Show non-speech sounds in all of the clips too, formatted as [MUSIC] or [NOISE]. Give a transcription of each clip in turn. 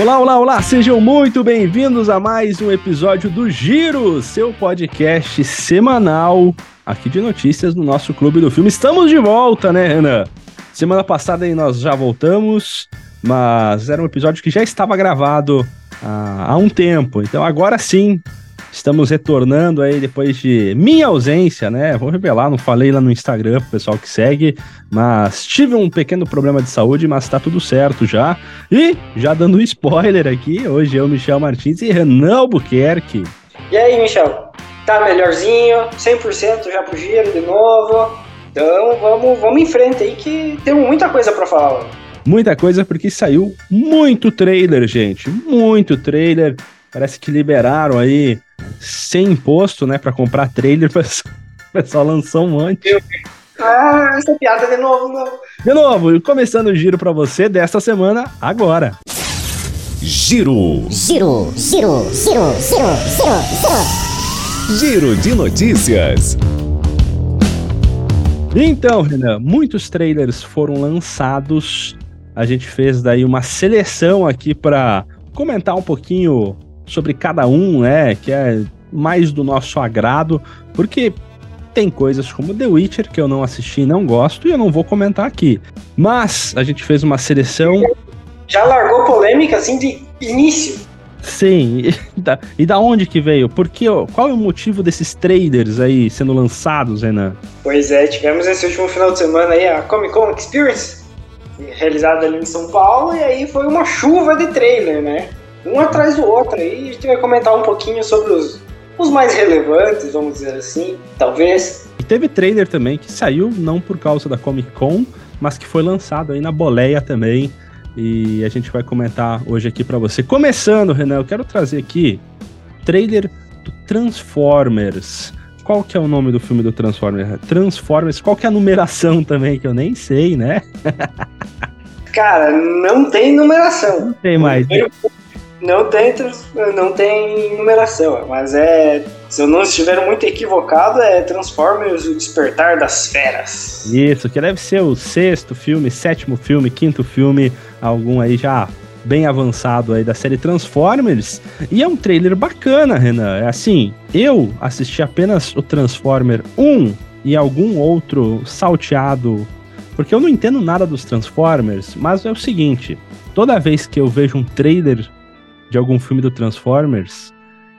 Olá, olá, olá! Sejam muito bem-vindos a mais um episódio do Giro, seu podcast semanal aqui de notícias no nosso Clube do Filme. Estamos de volta, né, Renan? Semana passada aí nós já voltamos, mas era um episódio que já estava gravado há, há um tempo. Então agora sim, Estamos retornando aí depois de minha ausência, né? Vou revelar, não falei lá no Instagram pro pessoal que segue, mas tive um pequeno problema de saúde, mas tá tudo certo já. E, já dando um spoiler aqui, hoje eu, Michel Martins e Renan Albuquerque. E aí, Michel? Tá melhorzinho? 100% já pro giro de novo? Então vamos, vamos em frente aí que temos muita coisa para falar. Muita coisa porque saiu muito trailer, gente. Muito trailer. Parece que liberaram aí sem imposto, né, para comprar trailer, [LAUGHS] o pessoal lançou um monte. Ah, essa piada de novo, não. De novo, começando o giro para você desta semana, agora. Giro. Giro, giro, giro, giro, giro, giro. Giro de notícias. Então, Renan, muitos trailers foram lançados. A gente fez daí uma seleção aqui para comentar um pouquinho sobre cada um, né? Que é mais do nosso agrado, porque tem coisas como The Witcher que eu não assisti e não gosto e eu não vou comentar aqui. Mas a gente fez uma seleção. Já largou polêmica assim de início. Sim, [LAUGHS] e da, e da onde que veio? Porque qual é o motivo desses traders aí sendo lançados, Renan? Pois é, tivemos esse último final de semana aí a Comic Con Experience, realizada ali em São Paulo, e aí foi uma chuva de trailer, né? Um atrás do outro. Aí a gente vai comentar um pouquinho sobre os, os mais relevantes, vamos dizer assim, talvez. E teve trailer também que saiu não por causa da Comic Con, mas que foi lançado aí na boleia também. E a gente vai comentar hoje aqui para você. Começando, Renan, eu quero trazer aqui trailer do Transformers. Qual que é o nome do filme do Transformers? Transformers, qual que é a numeração também, que eu nem sei, né? [LAUGHS] Cara, não tem numeração. Não tem mais. Não tem, não tem numeração, mas é. Se eu não estiver muito equivocado, é Transformers O Despertar das Feras. Isso, que deve ser o sexto filme, sétimo filme, quinto filme, algum aí já bem avançado aí da série Transformers. E é um trailer bacana, Renan. É assim, eu assisti apenas o Transformer 1 e algum outro salteado, porque eu não entendo nada dos Transformers, mas é o seguinte, toda vez que eu vejo um trailer de algum filme do Transformers,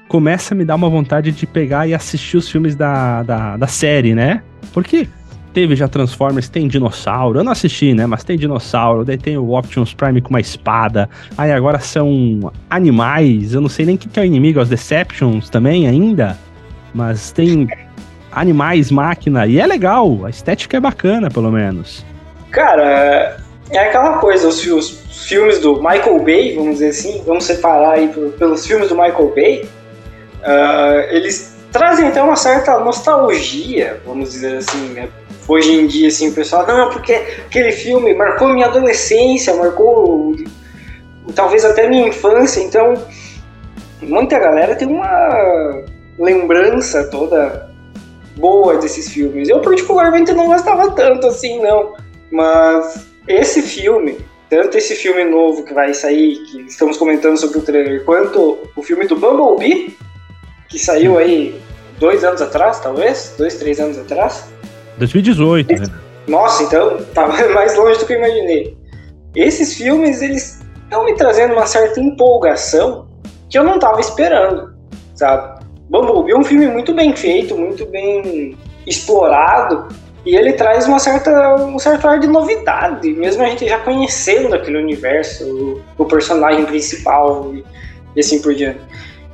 começa a me dar uma vontade de pegar e assistir os filmes da, da, da série, né? Porque teve já Transformers, tem dinossauro. Eu não assisti, né? Mas tem dinossauro. Daí tem o Optimus Prime com uma espada. Aí agora são animais. Eu não sei nem o que é o inimigo, os Deceptions também ainda. Mas tem animais, máquina. E é legal. A estética é bacana, pelo menos. Cara, é aquela coisa. Os, os filmes do Michael Bay, vamos dizer assim, vamos separar aí pelos filmes do Michael Bay, uh, eles trazem até uma certa nostalgia, vamos dizer assim, né? Hoje em dia, assim, o pessoal, não, porque aquele filme marcou minha adolescência, marcou talvez até minha infância, então muita galera tem uma lembrança toda boa desses filmes. Eu particularmente não gostava tanto assim, não, mas esse filme tanto esse filme novo que vai sair, que estamos comentando sobre o trailer, quanto o filme do Bumblebee, que saiu aí dois anos atrás, talvez, dois, três anos atrás. 2018, né? Nossa, então tá [LAUGHS] mais longe do que eu imaginei. Esses filmes, eles estão me trazendo uma certa empolgação que eu não estava esperando, sabe? Bumblebee é um filme muito bem feito, muito bem explorado, e ele traz uma certa, um certo ar de novidade, mesmo a gente já conhecendo aquele universo, o, o personagem principal e, e, assim por diante.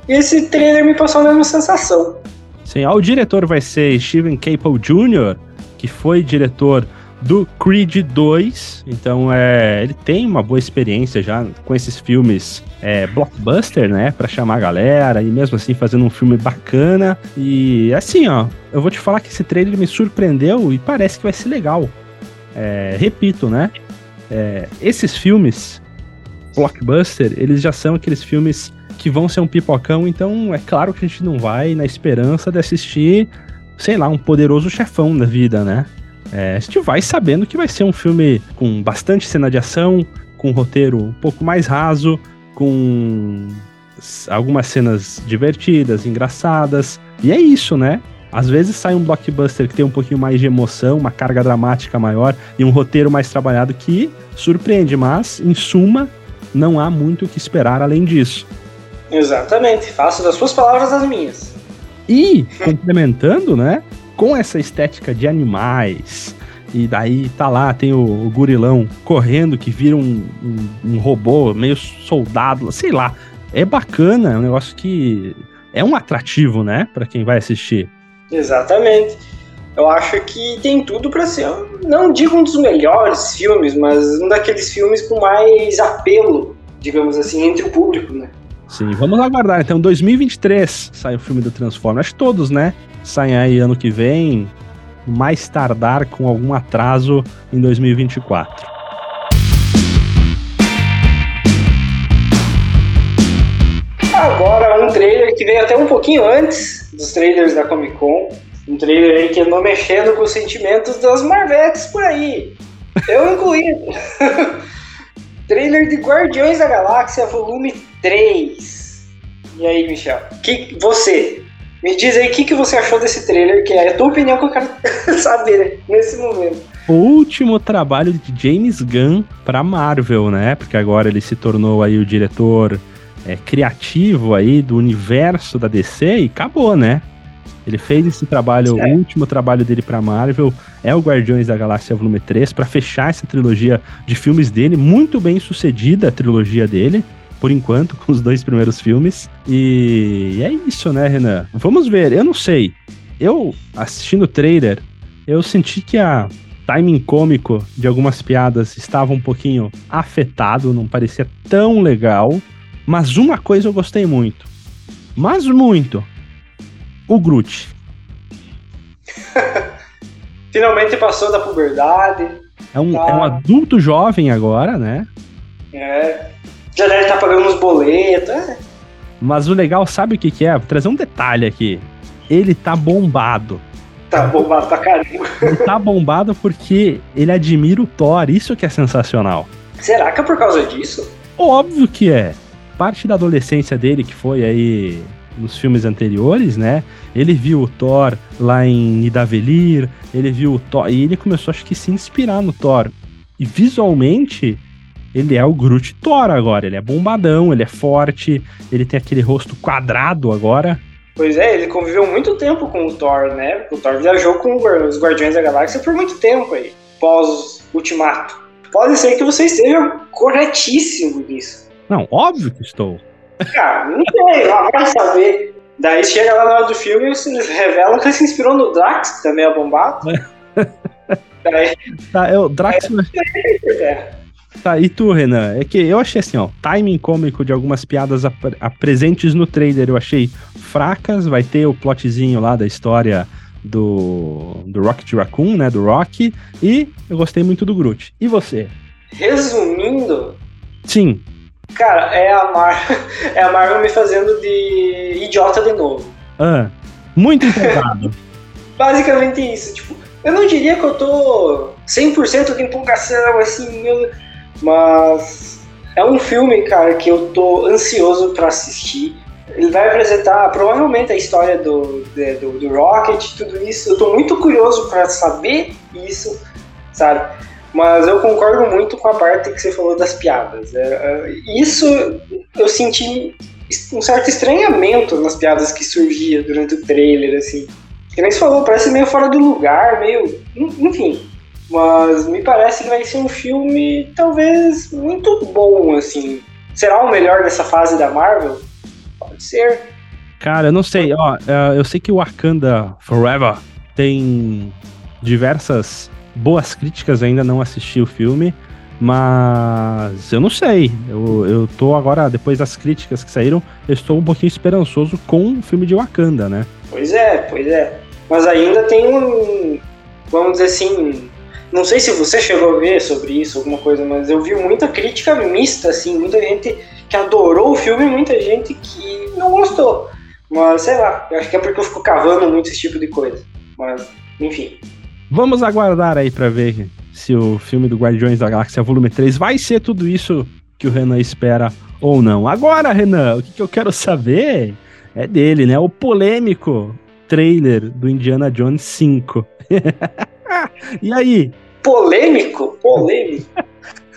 E esse trailer me passou a mesma sensação. Sim, o diretor vai ser Steven Caple Jr., que foi diretor do Creed 2. Então, é, ele tem uma boa experiência já com esses filmes é, blockbuster, né? Pra chamar a galera e mesmo assim fazendo um filme bacana. E assim, ó, eu vou te falar que esse trailer me surpreendeu e parece que vai ser legal. É, repito, né? É, esses filmes blockbuster, eles já são aqueles filmes que vão ser um pipocão, então é claro que a gente não vai na esperança de assistir, sei lá, um poderoso chefão da vida, né? É, a gente vai sabendo que vai ser um filme com bastante cena de ação, com um roteiro um pouco mais raso, com algumas cenas divertidas, engraçadas. E é isso, né? Às vezes sai um blockbuster que tem um pouquinho mais de emoção, uma carga dramática maior e um roteiro mais trabalhado que surpreende, mas, em suma, não há muito o que esperar além disso. Exatamente, faço das suas palavras as minhas. E, complementando, né, com essa estética de animais, e daí tá lá, tem o, o gurilão correndo que vira um, um, um robô, meio soldado, sei lá. É bacana, é um negócio que é um atrativo, né, para quem vai assistir. Exatamente. Eu acho que tem tudo para ser, não digo um dos melhores filmes, mas um daqueles filmes com mais apelo, digamos assim, entre o público, né? Sim, vamos aguardar. Então, 2023 sai o filme do Transformers. Acho que todos, né? Saem aí ano que vem, mais tardar com algum atraso em 2024. Agora, um trailer que veio até um pouquinho antes dos trailers da Comic Con. Um trailer aí que andou mexendo com os sentimentos das Marvetes por aí. Eu incluí. [LAUGHS] trailer de Guardiões da Galáxia, volume 3. E aí, Michel? Que, você, me diz aí o que, que você achou desse trailer, que é a tua opinião que eu quero [LAUGHS] saber nesse momento. O último trabalho de James Gunn para Marvel, né? Porque agora ele se tornou aí o diretor é, criativo aí do universo da DC e acabou, né? Ele fez esse trabalho, certo. o último trabalho dele para Marvel é o Guardiões da Galáxia Volume 3 para fechar essa trilogia de filmes dele, muito bem sucedida a trilogia dele por enquanto, [LAUGHS] com os dois primeiros filmes. E é isso, né, Renan? Vamos ver, eu não sei. Eu, assistindo o trailer, eu senti que a timing cômico de algumas piadas estava um pouquinho afetado, não parecia tão legal. Mas uma coisa eu gostei muito. Mas muito. O Groot. [LAUGHS] Finalmente passou da puberdade. É um, tá. é um adulto jovem agora, né? É já deve estar tá pagando uns boletos. É. Mas o legal, sabe o que, que é? Vou trazer um detalhe aqui. Ele tá bombado. Tá bombado pra caramba. Ele tá bombado porque ele admira o Thor. Isso que é sensacional. Será que é por causa disso? Óbvio que é. Parte da adolescência dele, que foi aí nos filmes anteriores, né? Ele viu o Thor lá em Nidavellir, ele viu o Thor, e ele começou, acho que, se inspirar no Thor. E visualmente, ele é o Groot Thor agora. Ele é bombadão, ele é forte, ele tem aquele rosto quadrado agora. Pois é, ele conviveu muito tempo com o Thor, né? O Thor viajou com os Guardiões da Galáxia por muito tempo aí, pós Ultimato. Pode ser que você esteja corretíssimo nisso. Não, óbvio que estou. Cara, não sei, lá vai saber. Daí chega lá na hora do filme e se revela que se inspirou no Drax, que também é bombado. Daí, tá, eu, Drax. É, é. Tá, e tu, Renan? É que eu achei assim, ó, timing cômico de algumas piadas ap presentes no trailer eu achei fracas. Vai ter o plotzinho lá da história do, do Rocket Raccoon, né? Do Rock. E eu gostei muito do Groot. E você? Resumindo. Sim. Cara, é a, Mar [LAUGHS] é a Marvel me fazendo de idiota de novo. Ah, muito empolgado. [LAUGHS] Basicamente isso. Tipo, eu não diria que eu tô 100% de empolgação, assim, mas é um filme, cara, que eu tô ansioso para assistir. Ele vai apresentar provavelmente a história do, do, do Rocket, tudo isso. Eu tô muito curioso para saber isso, sabe? Mas eu concordo muito com a parte que você falou das piadas. É, é, isso eu senti um certo estranhamento nas piadas que surgia durante o trailer, assim. Que nem você falou, parece meio fora do lugar, meio. Enfim. Mas me parece que vai ser um filme talvez muito bom, assim. Será o melhor dessa fase da Marvel? Pode ser. Cara, eu não sei, ó, é, eu sei que o Wakanda Forever tem diversas boas críticas, ainda não assisti o filme, mas eu não sei. Eu, eu tô agora, depois das críticas que saíram, eu estou um pouquinho esperançoso com o filme de Wakanda, né? Pois é, pois é. Mas ainda tem um, vamos dizer assim, não sei se você chegou a ver sobre isso, alguma coisa, mas eu vi muita crítica mista, assim, muita gente que adorou o filme e muita gente que não gostou. Mas sei lá, eu acho que é porque eu fico cavando muito esse tipo de coisa. Mas, enfim. Vamos aguardar aí para ver se o filme do Guardiões da Galáxia Volume 3 vai ser tudo isso que o Renan espera ou não. Agora, Renan, o que, que eu quero saber é dele, né? O polêmico trailer do Indiana Jones 5. [LAUGHS] e aí? Polêmico? Polêmico.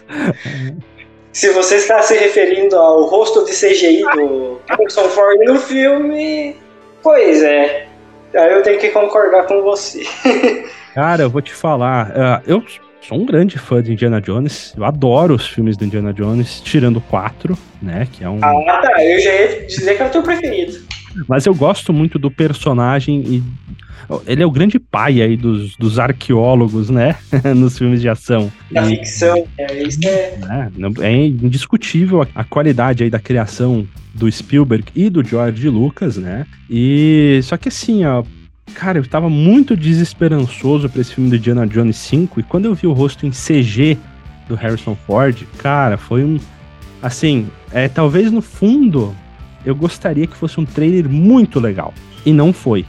[LAUGHS] Se você está se referindo ao rosto de CGI do Harrison Ford no filme, pois é. Aí eu tenho que concordar com você. [LAUGHS] Cara, eu vou te falar. Uh, eu sou um grande fã de Indiana Jones. Eu adoro os filmes do Indiana Jones, tirando quatro, né? Que é um. Ah, tá. Eu já ia dizer que é o teu preferido. Mas eu gosto muito do personagem e ele é o grande pai aí dos, dos arqueólogos, né? [LAUGHS] Nos filmes de ação. Da e, ficção, é isso é... é. É indiscutível a, a qualidade aí da criação do Spielberg e do George Lucas, né? E só que assim, ó, cara, eu tava muito desesperançoso para esse filme do Indiana Jones 5 e quando eu vi o rosto em CG do Harrison Ford, cara, foi um assim, é talvez no fundo eu gostaria que fosse um trailer muito legal e não foi.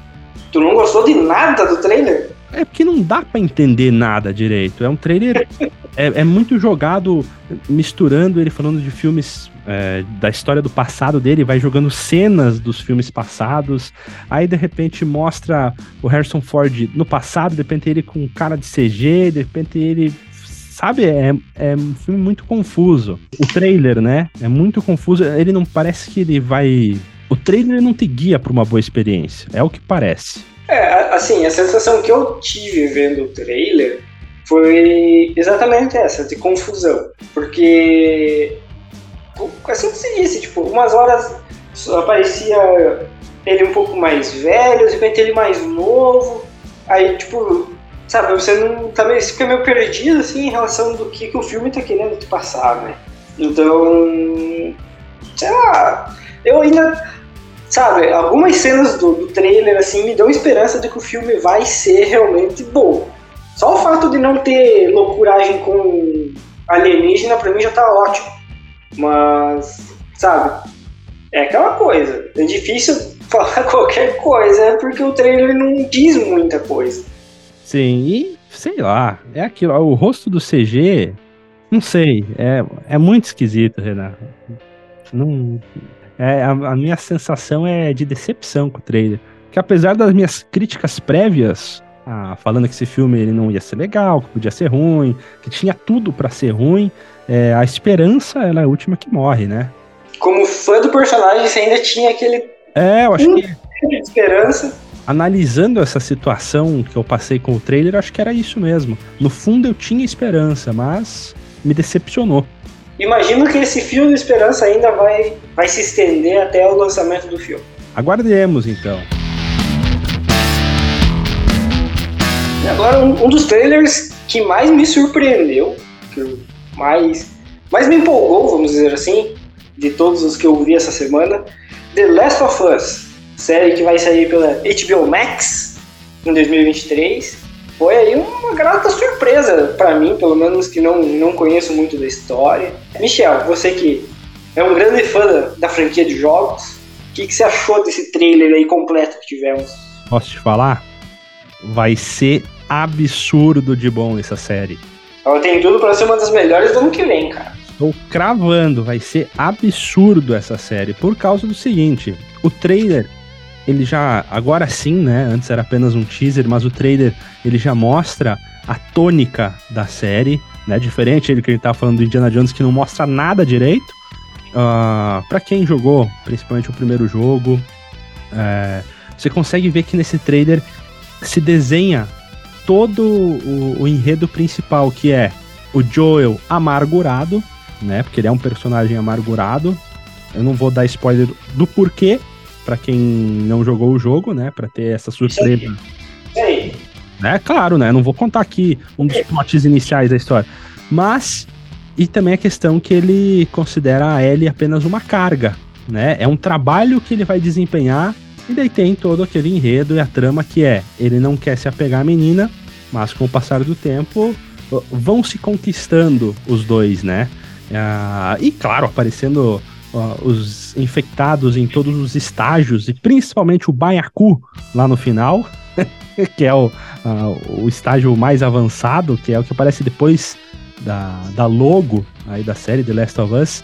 Tu não gostou de nada do trailer? É porque não dá para entender nada direito. É um trailer. é, é, muito jogado, misturando ele falando de filmes é, da história do passado dele, vai jogando cenas dos filmes passados. Aí de repente mostra o Harrison Ford no passado, de repente ele com cara de CG, de repente ele. Sabe, é, é um filme muito confuso. O trailer, né? É muito confuso. Ele não parece que ele vai o trailer não te guia para uma boa experiência, é o que parece. É, assim, a sensação que eu tive vendo o trailer foi exatamente essa, de confusão. Porque, assim que se disse, tipo, umas horas aparecia ele um pouco mais velho, de repente ele mais novo, aí, tipo, sabe, você não tá fica meio perdido, assim, em relação do que, que o filme tá querendo te passar, né? Então, sei lá, eu ainda sabe, algumas cenas do, do, trailer assim me dão esperança de que o filme vai ser realmente bom. Só o fato de não ter loucuragem com alienígena pra mim já tá ótimo. Mas, sabe, é aquela coisa. É difícil [LAUGHS] falar qualquer coisa porque o trailer não diz muita coisa. Sim, e sei lá, é aquilo. O rosto do CG, não sei, é, é muito esquisito, Renato. Não, é, a, a, minha sensação é de decepção com o trailer. Que apesar das minhas críticas prévias, ah, falando que esse filme ele não ia ser legal, que podia ser ruim, que tinha tudo para ser ruim, é, a esperança ela é a última que morre, né? Como fã do personagem, você ainda tinha aquele. É, eu acho que. De esperança. Analisando essa situação que eu passei com o trailer, acho que era isso mesmo. No fundo eu tinha esperança, mas me decepcionou. Imagino que esse fio de esperança ainda vai, vai se estender até o lançamento do filme. Aguardemos então. E agora, um, um, dos trailers que mais me surpreendeu, que mais, mais me empolgou, vamos dizer assim, de todos os que eu vi essa semana, The Last of Us, série que vai sair pela HBO Max em 2023 foi aí uma grata surpresa para mim, pelo menos que não, não conheço muito da história. Michel, você que é um grande fã da, da franquia de jogos, o que, que você achou desse trailer aí completo que tivemos? Posso te falar? Vai ser absurdo de bom essa série. Ela tem tudo para ser uma das melhores do ano que vem, cara. Estou cravando, vai ser absurdo essa série, por causa do seguinte: o trailer ele já, agora sim, né? Antes era apenas um teaser, mas o trailer ele já mostra a tônica da série, né? Diferente ele que ele tá falando do Indiana Jones que não mostra nada direito. Uh, ah, para quem jogou, principalmente o primeiro jogo, é, você consegue ver que nesse trailer se desenha todo o, o enredo principal, que é o Joel amargurado, né? Porque ele é um personagem amargurado. Eu não vou dar spoiler do porquê, para quem não jogou o jogo, né? Para ter essa surpresa. Sim. É claro, né? Não vou contar aqui um dos plots iniciais da história. Mas. E também a questão que ele considera a Ellie apenas uma carga, né? É um trabalho que ele vai desempenhar. E daí tem todo aquele enredo e a trama que é: ele não quer se apegar à menina, mas com o passar do tempo vão se conquistando os dois, né? Ah, e claro, aparecendo os infectados em todos os estágios, e principalmente o Baiacu lá no final, [LAUGHS] que é o, uh, o estágio mais avançado, que é o que aparece depois da, da logo aí da série The Last of Us.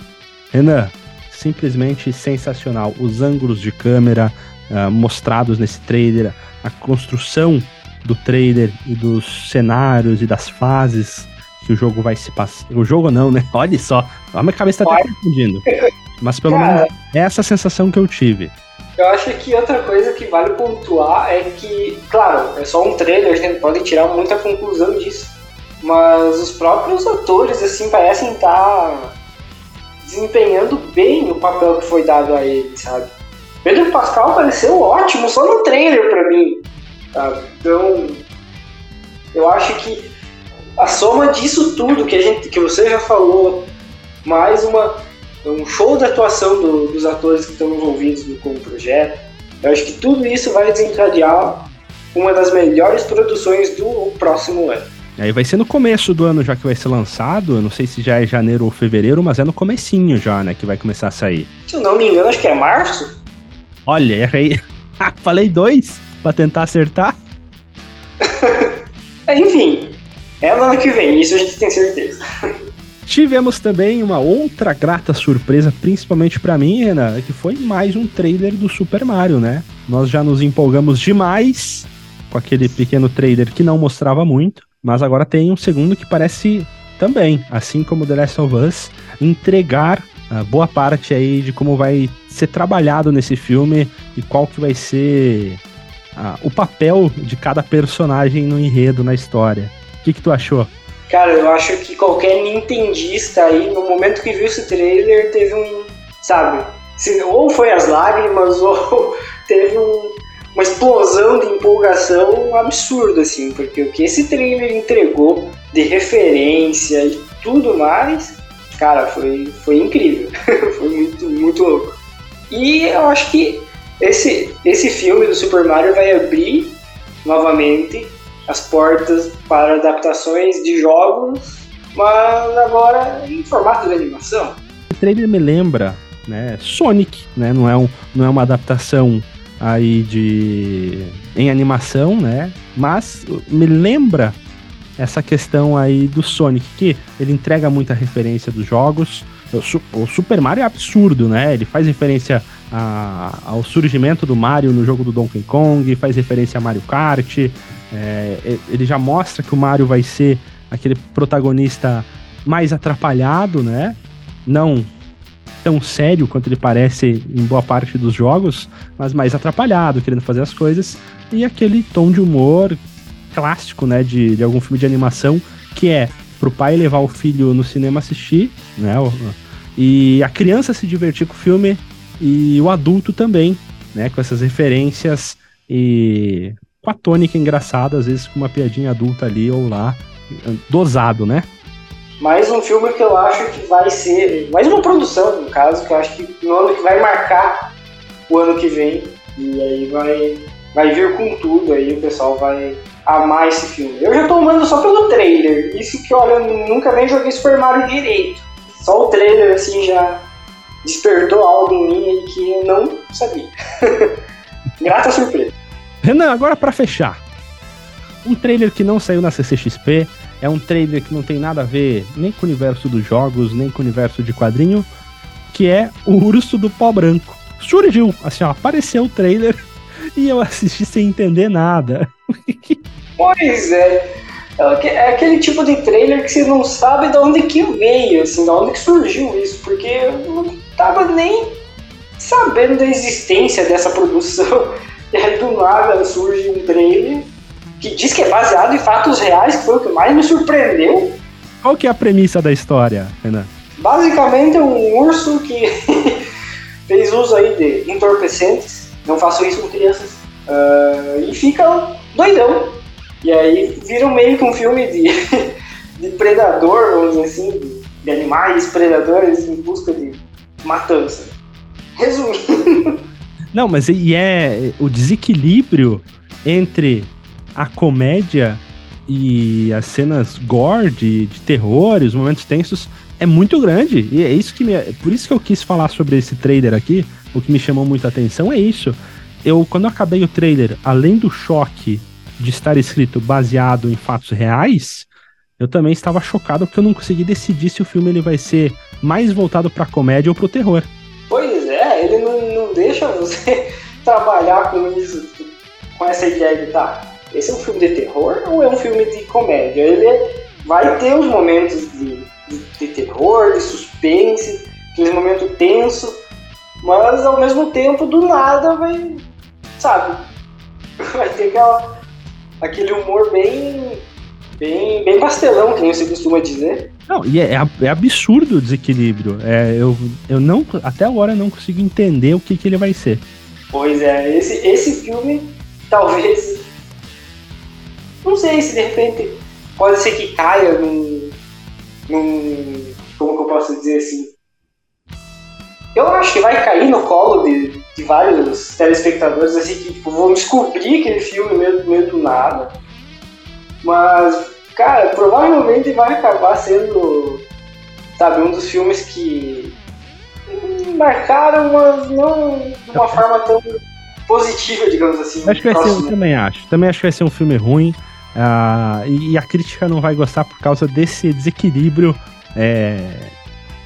Renan, simplesmente sensacional. Os ângulos de câmera uh, mostrados nesse trailer, a construção do trailer e dos cenários e das fases que o jogo vai se passar. O jogo não, né? [LAUGHS] Olha só, a minha cabeça tá até confundindo. [LAUGHS] Mas pelo Cara, menos é essa sensação que eu tive. Eu acho que outra coisa que vale pontuar é que, claro, é só um trailer, a gente pode tirar muita conclusão disso. Mas os próprios atores, assim, parecem estar desempenhando bem o papel que foi dado a ele, sabe? Pedro Pascal pareceu ótimo só no trailer pra mim, sabe? Então, eu acho que a soma disso tudo que a gente, que você já falou, mais uma um show de atuação do, dos atores que estão envolvidos no, com o projeto, eu acho que tudo isso vai desencadear uma das melhores produções do próximo ano. Aí vai ser no começo do ano já que vai ser lançado, eu não sei se já é janeiro ou fevereiro, mas é no comecinho já, né, que vai começar a sair. Se eu não me engano, acho que é março. Olha, errei. [LAUGHS] Falei dois pra tentar acertar. [LAUGHS] Enfim, é no ano que vem, isso a gente tem certeza. [LAUGHS] Tivemos também uma outra grata surpresa, principalmente para mim, Renan, que foi mais um trailer do Super Mario, né? Nós já nos empolgamos demais com aquele pequeno trailer que não mostrava muito. Mas agora tem um segundo que parece também, assim como The Last of Us, entregar uh, boa parte aí de como vai ser trabalhado nesse filme e qual que vai ser uh, o papel de cada personagem no enredo, na história. O que, que tu achou? Cara, eu acho que qualquer nintendista aí, no momento que viu esse trailer, teve um, sabe, ou foi as lágrimas, [LAUGHS] ou teve um, uma explosão de empolgação absurda, assim, porque o que esse trailer entregou de referência e tudo mais, cara, foi, foi incrível. [LAUGHS] foi muito, muito louco. E eu acho que esse, esse filme do Super Mario vai abrir novamente as portas para adaptações de jogos, mas agora em formato de animação. O trailer me lembra, né, Sonic, né? Não é, um, não é uma adaptação aí de em animação, né? Mas me lembra essa questão aí do Sonic, que ele entrega muita referência dos jogos. O, Super Mario é absurdo, né? Ele faz referência a, ao surgimento do Mario no jogo do Donkey Kong, faz referência a Mario Kart. É, ele já mostra que o Mario vai ser aquele protagonista mais atrapalhado, né? Não tão sério quanto ele parece em boa parte dos jogos, mas mais atrapalhado, querendo fazer as coisas, e aquele tom de humor clássico, né, de, de algum filme de animação, que é pro pai levar o filho no cinema assistir, né, e a criança se divertir com o filme, e o adulto também, né, com essas referências e com a tônica engraçada, às vezes com uma piadinha adulta ali ou lá, dosado, né? mais um filme que eu acho que vai ser, mais uma produção, no caso, que eu acho que no ano que vai marcar o ano que vem. E aí vai, vai vir com tudo, aí o pessoal vai amar esse filme. Eu já tô amando só pelo trailer. Isso que, olha, eu nunca nem joguei Super Mario direito. Só o trailer, assim, já despertou algo em mim que eu não sabia. [LAUGHS] Grata surpresa. Renan, agora para fechar. Um trailer que não saiu na CCXP, é um trailer que não tem nada a ver nem com o universo dos jogos, nem com o universo de quadrinho, que é o Urso do Pó Branco. Surgiu, assim, ó, apareceu o trailer [LAUGHS] e eu assisti sem entender nada. pois é. É aquele tipo de trailer que você não sabe de onde que veio, assim, de onde que surgiu isso, porque eu não tava nem sabendo da existência dessa produção. Aí do nada surge um trailer que diz que é baseado em fatos reais, que foi o que mais me surpreendeu. Qual que é a premissa da história, Renan? Basicamente é um urso que [LAUGHS] fez uso aí de entorpecentes, não façam isso com crianças, uh, e fica doidão. E aí vira meio que um filme de, [LAUGHS] de predador, vamos dizer assim, de, de animais predadores em busca de matança. Resumindo. [LAUGHS] Não, mas e é o desequilíbrio entre a comédia e as cenas gore de, de terror, os momentos tensos, é muito grande. E é isso que me. Por isso que eu quis falar sobre esse trailer aqui. O que me chamou muita atenção é isso. Eu, quando eu acabei o trailer, além do choque de estar escrito baseado em fatos reais, eu também estava chocado porque eu não consegui decidir se o filme ele vai ser mais voltado para comédia ou para o terror. Deixa você [LAUGHS] trabalhar com isso, com essa ideia de tá, esse é um filme de terror ou é um filme de comédia? Ele vai ter os momentos de, de, de terror, de suspense, aquele momento tenso, mas ao mesmo tempo do nada vai, sabe, [LAUGHS] vai ter aquela, aquele humor bem, bem, bem pastelão, que nem você costuma dizer. Não, e é, é absurdo o desequilíbrio. É, eu, eu não, até agora não consigo entender o que, que ele vai ser. Pois é, esse, esse filme talvez. Não sei se de repente pode ser que caia num. num como que eu posso dizer assim? Eu acho que vai cair no colo de, de vários telespectadores assim que tipo, vão descobrir aquele filme meio, meio do nada. Mas, cara, provavelmente vai acabar sendo, sabe, um dos filmes que marcaram, mas não de uma forma tão positiva, digamos assim. Acho que vai ser, também acho. Também acho que vai ser um filme ruim. Uh, e, a crítica não vai gostar por causa desse desequilíbrio é,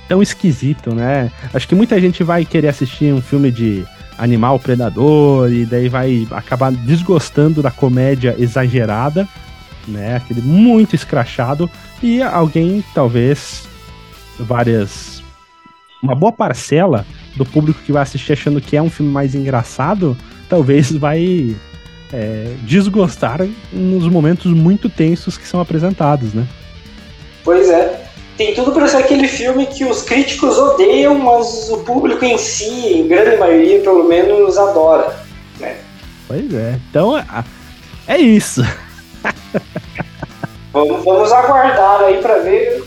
tão esquisito, né? Acho que muita gente vai querer assistir um filme de animal predador e daí vai acabar desgostando da comédia exagerada, né? Aquele muito escrachado e alguém talvez várias uma boa parcela do público que vai assistir achando que é um filme mais engraçado, talvez vai é, desgostar nos momentos muito tensos que são apresentados, né? Pois é. Tem tudo para ser aquele filme que os críticos odeiam, mas o público em si, em grande maioria, pelo menos, adora. Né? Pois é. Então, é, é isso. Vamos, vamos aguardar aí para ver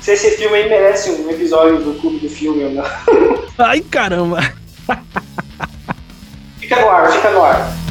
se esse filme aí merece um episódio do Clube do Filme ou não. Ai, caramba! fica no ar, fica no ar.